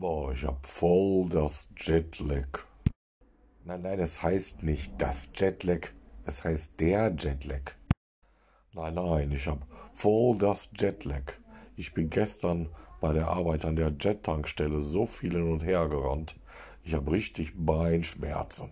Boah, ich hab voll das Jetlag. Nein, nein, es heißt nicht das Jetlag, es heißt der Jetlag. Nein, nein, ich hab voll das Jetlag. Ich bin gestern bei der Arbeit an der Jet-Tankstelle so viel hin und her gerannt. Ich hab richtig Beinschmerzen.